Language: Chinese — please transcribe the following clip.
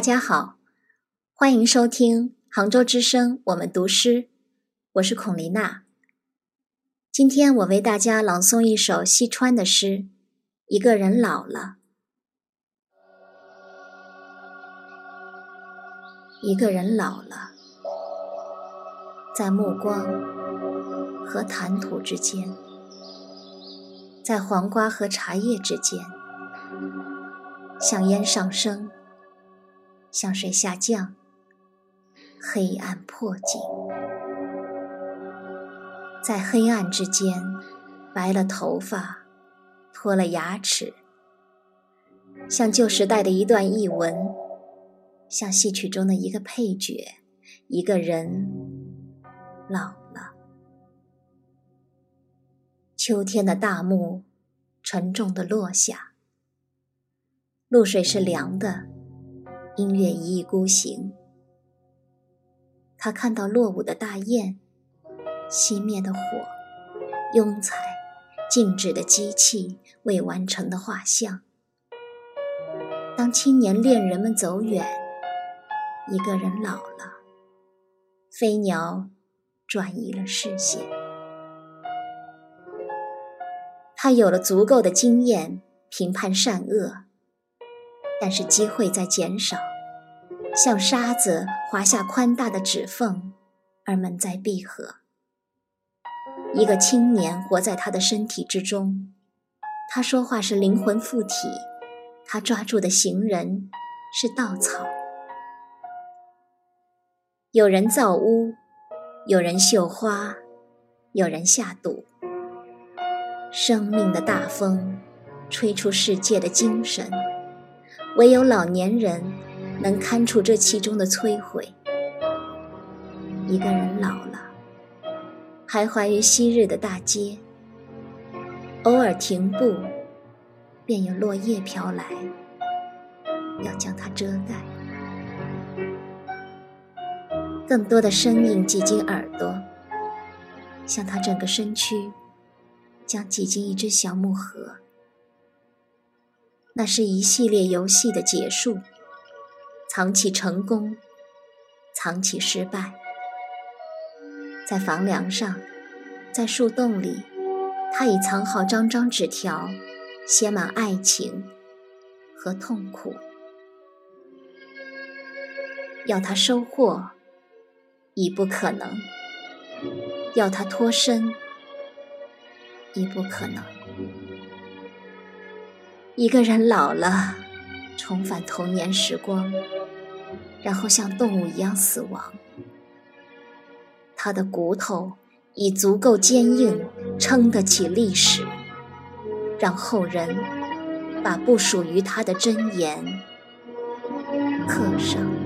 大家好，欢迎收听杭州之声我们读诗，我是孔琳娜。今天我为大家朗诵一首西川的诗《一个人老了》。一个人老了，在目光和谈吐之间，在黄瓜和茶叶之间，向烟上升，向水下降，黑暗迫近，在黑暗之间，白了头发，脱了牙齿，像旧时代的一段译文。像戏曲中的一个配角，一个人老了。秋天的大幕沉重的落下，露水是凉的，音乐一意孤行。他看到落伍的大雁，熄灭的火，庸才，静止的机器，未完成的画像。当青年恋人们走远。一个人老了，飞鸟转移了视线。他有了足够的经验评判善恶，但是机会在减少，像沙子划下宽大的指缝，而门在闭合。一个青年活在他的身体之中，他说话是灵魂附体，他抓住的行人是稻草。有人造屋，有人绣花，有人下赌。生命的大风吹出世界的精神，唯有老年人能看出这其中的摧毁。一个人老了，徘徊于昔日的大街，偶尔停步，便有落叶飘来，要将它遮盖。更多的声音挤进耳朵，像他整个身躯将挤进一只小木盒。那是一系列游戏的结束，藏起成功，藏起失败。在房梁上，在树洞里，他已藏好张张纸条，写满爱情和痛苦。要他收获。已不可能，要他脱身，已不可能。一个人老了，重返童年时光，然后像动物一样死亡。他的骨头已足够坚硬，撑得起历史，让后人把不属于他的箴言刻上。